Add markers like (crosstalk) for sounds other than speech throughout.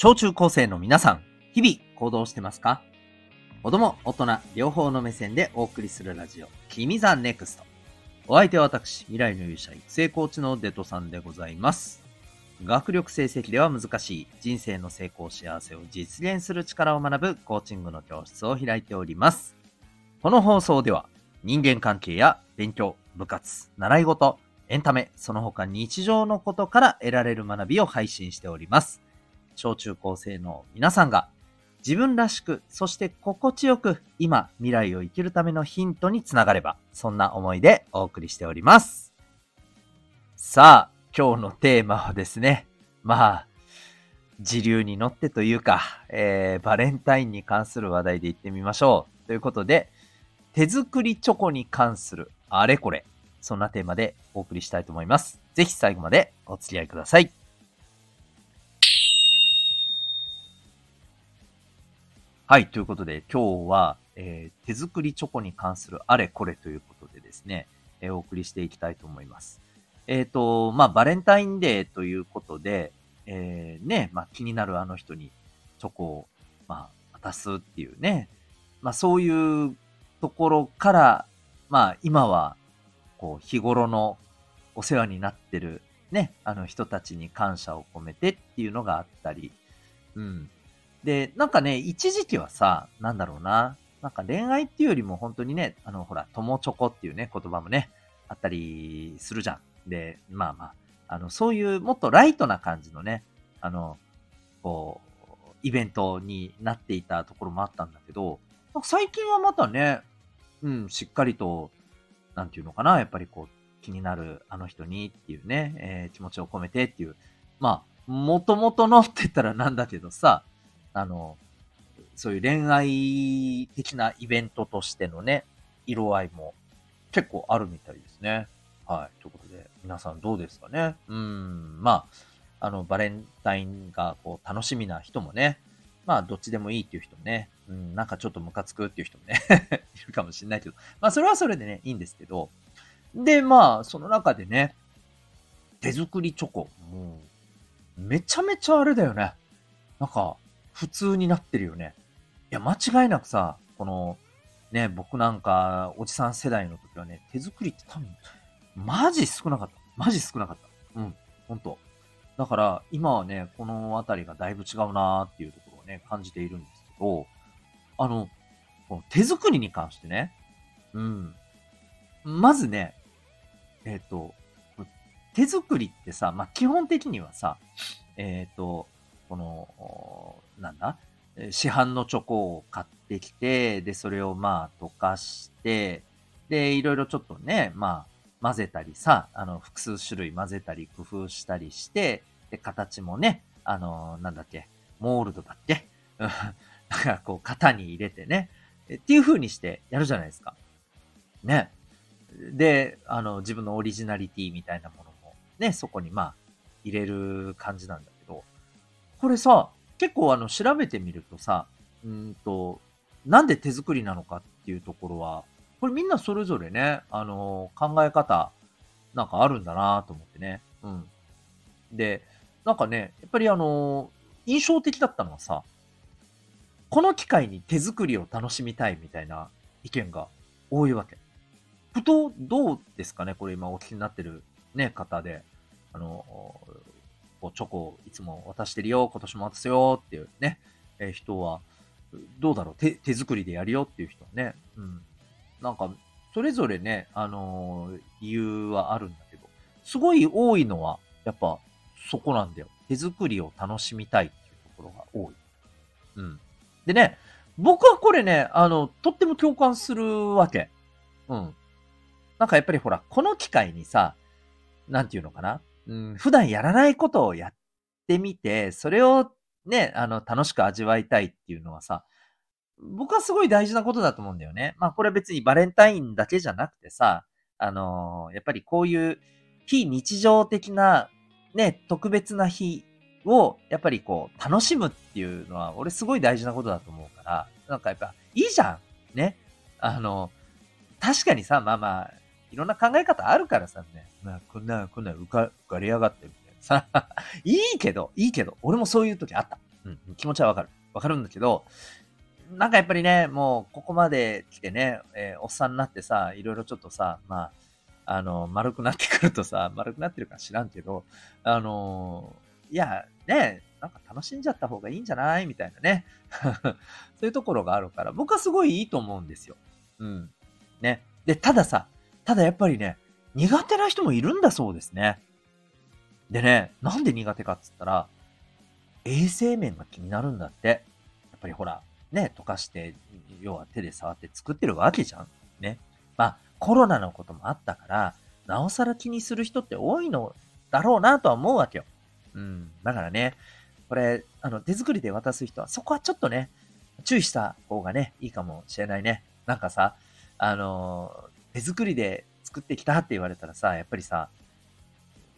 小中高生の皆さん、日々行動してますか？子供、大人、両方の目線でお送りするラジオ、君 the NEXT。お相手は私、未来の勇者育成コーチのデトさんでございます。学力成績では難しい人生の成功幸せを実現する力を学ぶコーチングの教室を開いております。この放送では人間関係や勉強、部活、習い事、エンタメ、その他日常のことから得られる学びを配信しております。小中高生の皆さんが自分らしく、そして心地よく今、未来を生きるためのヒントにつながれば、そんな思いでお送りしております。さあ、今日のテーマはですね、まあ、時流に乗ってというか、えー、バレンタインに関する話題で言ってみましょう。ということで、手作りチョコに関するあれこれ、そんなテーマでお送りしたいと思います。ぜひ最後までお付き合いください。はい、ということで今日は、えー、手作りチョコに関するあれこれということでですね、えー、お送りしていきたいと思います。えっ、ー、と、まあ、バレンタインデーということで、え、ね、まあ、気になるあの人にチョコを、まあ、渡すっていうね、まあ、そういうところから、まあ、今は、こう、日頃のお世話になってる、ね、あの人たちに感謝を込めてっていうのがあったり、うん。で、なんかね、一時期はさ、なんだろうな、なんか恋愛っていうよりも本当にね、あの、ほら、友チョコっていうね、言葉もね、あったりするじゃん。で、まあまあ、あの、そういうもっとライトな感じのね、あの、こう、イベントになっていたところもあったんだけど、最近はまたね、うん、しっかりと、なんていうのかな、やっぱりこう、気になるあの人にっていうね、えー、気持ちを込めてっていう、まあ、もともとのって言ったらなんだけどさ、あの、そういう恋愛的なイベントとしてのね、色合いも結構あるみたいですね。はい。ということで、皆さんどうですかね？うん、まあ、あの、バレンタインがこう楽しみな人もね、まあ、どっちでもいいっていう人もね、うん、なんかちょっとムカつくっていう人もね (laughs) いるかもしれないけど、まあ、それはそれでね、いいんですけど、で、まあ、その中でね、手作りチョコ、もう、めちゃめちゃあれだよね。なんか、普通になってるよね。いや、間違いなくさ、この、ね、僕なんか、おじさん世代の時はね、手作りって多分、マジ少なかった。マジ少なかった。うん、ほんと。だから、今はね、このあたりがだいぶ違うなーっていうところをね、感じているんですけど、あの、この手作りに関してね、うん。まずね、えっ、ー、と、手作りってさ、まあ、基本的にはさ、えっ、ー、と、この、なんだ？市販のチョコを買ってきて、で、それをまあ溶かして、で、いろいろちょっとね、まあ混ぜたりさ、あの、複数種類混ぜたり工夫したりして、で、形もね、あの、なんだっけ、モールドだっけ？(laughs) なんかこう、型に入れてね、っていう風にしてやるじゃないですか。ね。で、あの、自分のオリジナリティみたいなものもね、そこにまあ、入れる感じなんだけど、これさ、結構あの調べてみるとさ、うんと、なんで手作りなのかっていうところは、これみんなそれぞれね、あのー、考え方、なんかあるんだなと思ってね。うん。で、なんかね、やっぱりあのー、印象的だったのはさ、この機会に手作りを楽しみたいみたいな意見が多いわけ。ふと、どうですかねこれ今お聞きになってるね、方で。あの、こうチョコをいつも渡してるよ、今年も渡すよっていうね、えー、人は、どうだろう？手、手作りでやるよっていう人はね、うん。なんか、それぞれね、あのー、理由はあるんだけど、すごい多いのは、やっぱ、そこなんだよ。手作りを楽しみたいっていうところが多い。うん。でね、僕はこれね、あの、とっても共感するわけ。うん。なんかやっぱりほら、この機会にさ、なんていうのかな？うん、普段やらないことをやってみて、それをね、あの、楽しく味わいたいっていうのはさ、僕はすごい大事なことだと思うんだよね。まあこれは別にバレンタインだけじゃなくてさ、あのー、やっぱりこういう非日常的なね、特別な日をやっぱりこう楽しむっていうのは俺すごい大事なことだと思うから、なんかやっぱいいじゃん。ね。あの、確かにさ、まあまあ、いろんな考え方あるからさ、ね、まあ、こんな、こんな浮か、浮かれやがってみたいなさ、(laughs) いいけど、いいけど、俺もそういう時あった。うん、気持ちはわかる。わかるんだけど、なんかやっぱりね、もうここまで来てね、えー、おっさんになってさ、いろいろちょっとさ、まあ、あの、丸くなってくるとさ、丸くなってるか知らんけど、あのー、いや、ね、なんか楽しんじゃった方がいいんじゃない？みたいなね。(laughs) そういうところがあるから、僕はすごいいいと思うんですよ。うん。ね。で、たださ、ただやっぱりね、苦手な人もいるんだそうですね。でね、なんで苦手かっつったら、衛生面が気になるんだって。やっぱりほら、ね、溶かして、要は手で触って作ってるわけじゃん。ね。まあ、コロナのこともあったから、なおさら気にする人って多いのだろうなとは思うわけよ。うん。だからね、これ、あの、手作りで渡す人は、そこはちょっとね、注意した方がね、いいかもしれないね。なんかさ、あの、手作りで作ってきたって言われたらさ、やっぱりさ、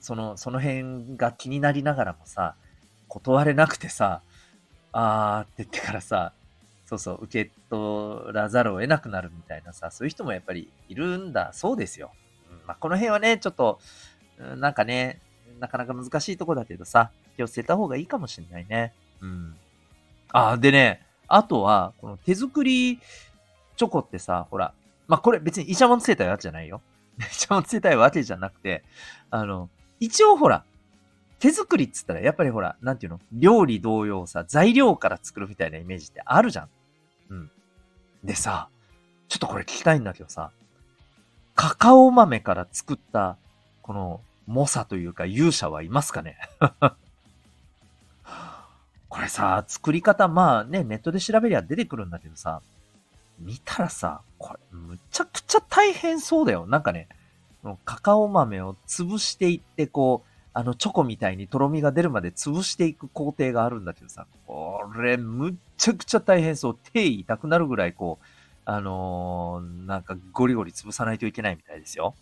その、その辺が気になりながらもさ、断れなくてさ、あーって言ってからさ、そうそう、受け取らざるを得なくなるみたいなさ、そういう人もやっぱりいるんだそうですよ。うん、まあ、この辺はね、ちょっと、なんかね、なかなか難しいとこだけどさ、気をつけた方がいいかもしれないね。うん。あ、でね、あとは、この手作りチョコってさ、ほら、まあ、これ別にイチャモンつけたわけじゃないよ。イチャモンつけたいわけじゃなくて、あの、一応ほら、手作りっつったらやっぱりほら、なんていうの？料理同様さ、材料から作るみたいなイメージってあるじゃん。うん。でさ、ちょっとこれ聞きたいんだけどさ、カカオ豆から作った、この、猛者というか勇者はいますかね？(laughs) これさ、作り方、まあね、ネットで調べりゃ出てくるんだけどさ、見たらさ、これ、むちゃくちゃ大変そうだよ。なんかね、カカオ豆を潰していって、こう、あの、チョコみたいにとろみが出るまで潰していく工程があるんだけどさ、これ、むっちゃくちゃ大変そう。手痛くなるぐらい、こう、あのー、なんかゴリゴリ潰さないといけないみたいですよ。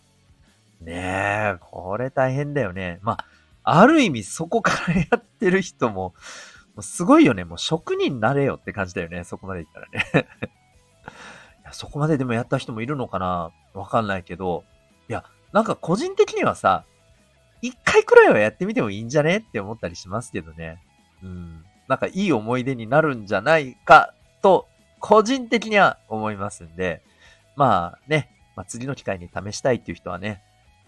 ねえ、これ大変だよね。まあ、ある意味そこからやってる人も、もうすごいよね。もう職人になれよって感じだよね。そこまでいったらねいや。そこまででもやった人もいるのかな？わかんないけど。いや、なんか個人的にはさ、一回くらいはやってみてもいいんじゃね？って思ったりしますけどね。うん。なんかいい思い出になるんじゃないかと、個人的には思いますんで、まあね、まあ、次の機会に試したいっていう人はね、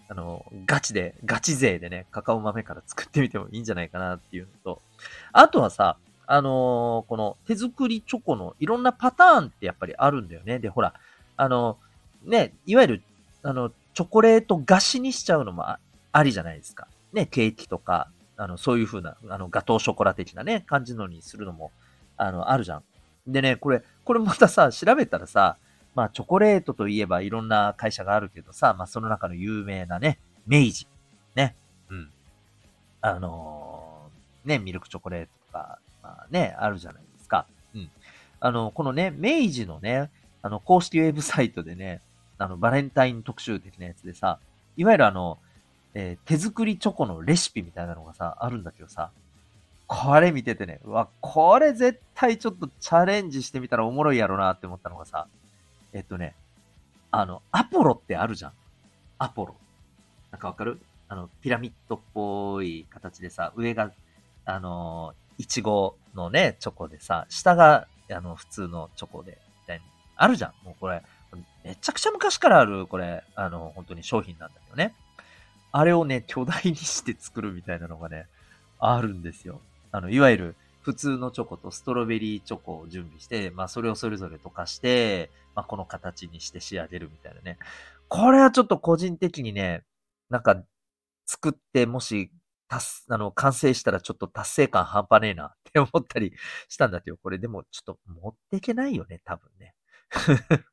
あの、ガチで、ガチ勢でね、カカオ豆から作ってみてもいいんじゃないかなっていうのと、あとはさ、あのー、この手作りチョコのいろんなパターンってやっぱりあるんだよね。で、ほら、あの、ね、いわゆる、あの、チョコレート菓子にしちゃうのもありじゃないですか。ね、ケーキとか、あの、そういう風な、あの、ガトーショコラ的なね、感じのにするのも、あの、あるじゃん。でね、これ、これまたさ、調べたらさ、まあ、チョコレートといえばいろんな会社があるけどさ、まあ、その中の有名なね、明治。ね。うん。あのー、ね、ミルクチョコレートとか、まあね、あるじゃないですか。うん。あの、このね、明治のね、あの、公式ウェブサイトでね、あの、バレンタイン特集的なやつでさ、いわゆるあの、えー、手作りチョコのレシピみたいなのがさ、あるんだけどさ、これ見ててね、うわ、これ絶対ちょっとチャレンジしてみたらおもろいやろなって思ったのがさ、えっとね、あの、アポロってあるじゃん。アポロ。なんかわかる？あの、ピラミッドっぽい形でさ、上が、あの、いちごのね、チョコでさ、下が、あの、普通のチョコで、みたいに、あるじゃん。もうこれ、めちゃくちゃ昔からある、これ、あの、本当に商品なんだけどね。あれをね、巨大にして作るみたいなのがね、あるんですよ。あの、いわゆる普通のチョコとストロベリーチョコを準備して、まあそれをそれぞれ溶かして、まあこの形にして仕上げるみたいなね。これはちょっと個人的にね、なんか作ってもし、達、あの、完成したらちょっと達成感半端ねえな (laughs) って思ったりしたんだけど、これでもちょっと持っていけないよね、多分ね。(laughs)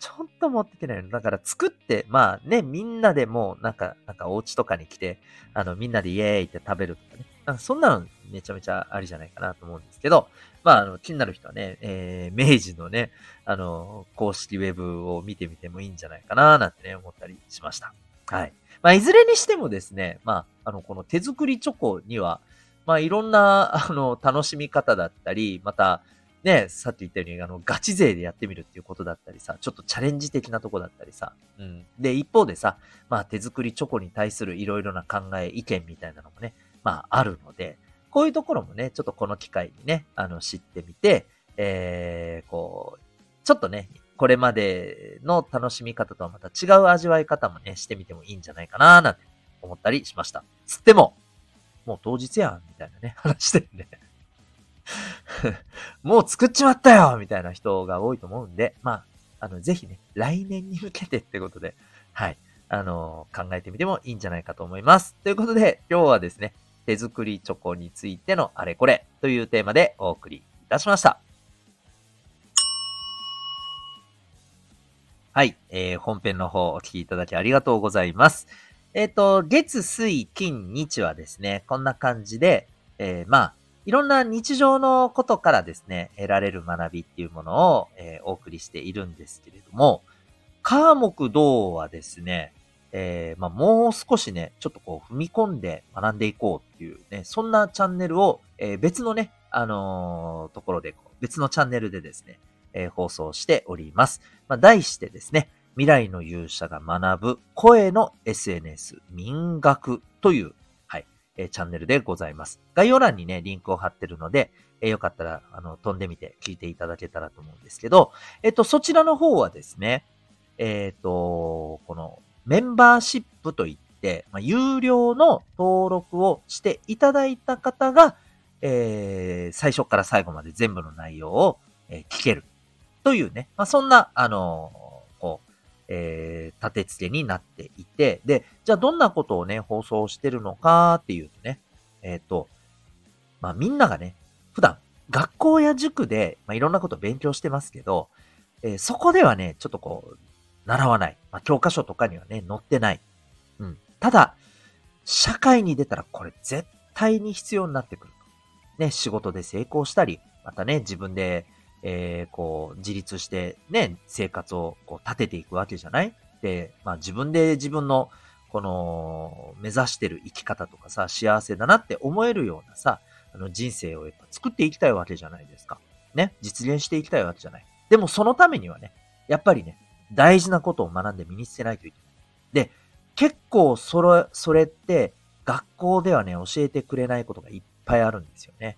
ちょっと持ってきてないの。だから作って、まあね、みんなでもうなんか、なんかお家とかに来て、あの、みんなでイエーイって食べるとかね。なんかそんなのめちゃめちゃありじゃないかなと思うんですけど、まあ、あの、気になる人はね、えー、明治のね、あの、公式ウェブを見てみてもいいんじゃないかな、なんてね、思ったりしました。はい。まあ、いずれにしてもですね、まあ、あの、この手作りチョコには、まあ、いろんな、(laughs) あの、楽しみ方だったり、また、ね、さっき言ったように、あの、ガチ勢でやってみるっていうことだったりさ、ちょっとチャレンジ的なとこだったりさ、うん。で、一方でさ、まあ、手作りチョコに対するいろいろな考え、意見みたいなのもね、まあ、あるので、こういうところもね、ちょっとこの機会にね、あの、知ってみて、えー、こう、ちょっとね、これまでの楽しみ方とはまた違う味わい方もね、してみてもいいんじゃないかななんて思ったりしました。つっても、もう当日やん、みたいなね、話してんで。(laughs) もう作っちまったよみたいな人が多いと思うんで、まあ、あの、ぜひね、来年に向けてってことで、はい、あの、考えてみてもいいんじゃないかと思います。ということで、今日はですね、手作りチョコについてのあれこれというテーマでお送りいたしました。はい、えー、本編の方お聞きいただきありがとうございます。えっ、ー、と、月、水、金、日はですね、こんな感じで、えー、まあ、いろんな日常のことからですね、得られる学びっていうものを、えー、お送りしているんですけれども、科目道はですね、えー、まあ、もう少しね、ちょっとこう踏み込んで学んでいこうっていうね、そんなチャンネルを、えー、別のね、あのー、ところで、別のチャンネルでですね、え放送しております。まあ、題してですね、未来の勇者が学ぶ声の SNS 民学というえチャンネルでございます。概要欄にね、リンクを貼ってるので、えよかったら、あの、飛んでみて聞いていただけたらと思うんですけど、えっと、そちらの方はですね、えっ、と、このメンバーシップといって、まあ、有料の登録をしていただいた方が、え、最初から最後まで全部の内容を、え、聞けるというね、まあ、そんな、あのこうえー、立て付けになっていて、で、じゃあどんなことをね、放送してるのかっていうとね、えっ、ー、と、まあみんながね、普段学校や塾で、まあ、いろんなことを勉強してますけど、えー、そこではね、ちょっとこう、習わない。まあ、教科書とかにはね、載ってない。うん。ただ、社会に出たらこれ絶対に必要になってくる。ね、仕事で成功したり、またね、自分でえー、こう、自立してね、生活をこう立てていくわけじゃない？で、まあ自分で自分の、この、目指してる生き方とかさ、幸せだなって思えるようなさ、あの人生をやっぱ作っていきたいわけじゃないですか。ね、実現していきたいわけじゃない。でもそのためにはね、やっぱりね、大事なことを学んで身につけないといけない。で、結構それ、それって学校ではね、教えてくれないことがいっぱいあるんですよね。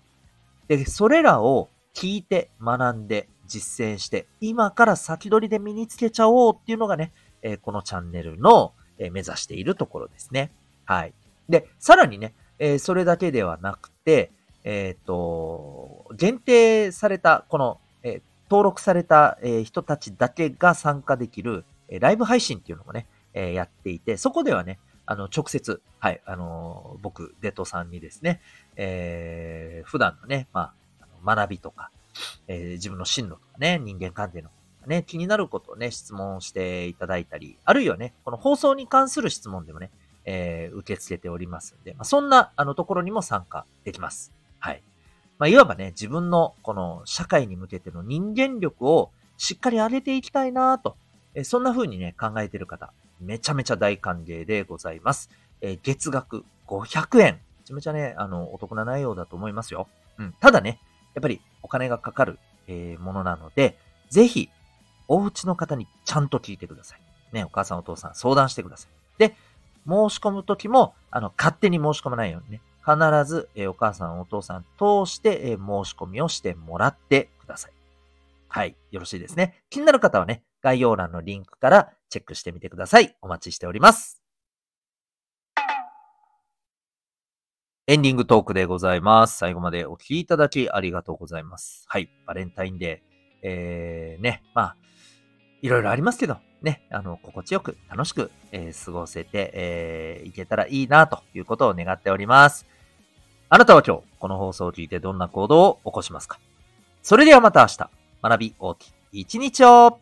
で、それらを聞いて、学んで、実践して、今から先取りで身につけちゃおうっていうのがね、えー、このチャンネルの、えー、目指しているところですね。はい。で、さらにね、えー、それだけではなくて、えっ、と、限定された、この、え登録された、え人たちだけが参加できる、えライブ配信っていうのもね、えやっていて、そこではね、あの、直接、はい、あの僕、デトさんにですね、えー、普段のね、まあ、学びとか、えー、自分の進路とかね、人間関係のね、気になることをね、質問していただいたり、あるいはね、この放送に関する質問でもね、えー、受け付けておりますんで、まあ、そんな、あの、ところにも参加できます。はい。まあ、いわばね、自分の、この、社会に向けての人間力をしっかり上げていきたいなと、えー、そんな風にね、考えてる方、めちゃめちゃ大歓迎でございます。えー、月額500円。めちゃめちゃね、あの、お得な内容だと思いますよ。うん。ただね、やっぱりお金がかかる、えー、ものなので、ぜひ、お家の方にちゃんと聞いてください。ね、お母さんお父さん相談してください。で、申し込むときも、あの、勝手に申し込まないようにね、必ず、えー、お母さんお父さん通して、えー、申し込みをしてもらってください。はい。よろしいですね。気になる方はね、概要欄のリンクからチェックしてみてください。お待ちしております。エンディングトークでございます。最後までお聞きいただきありがとうございます。はい。バレンタインデー。えー、ね。まあ、いろいろありますけど、ね。あの、心地よく、楽しく、えー、過ごせて、えー、いけたらいいな、ということを願っております。あなたは今日、この放送を聞いてどんな行動を起こしますか？それではまた明日、学び大きい一日を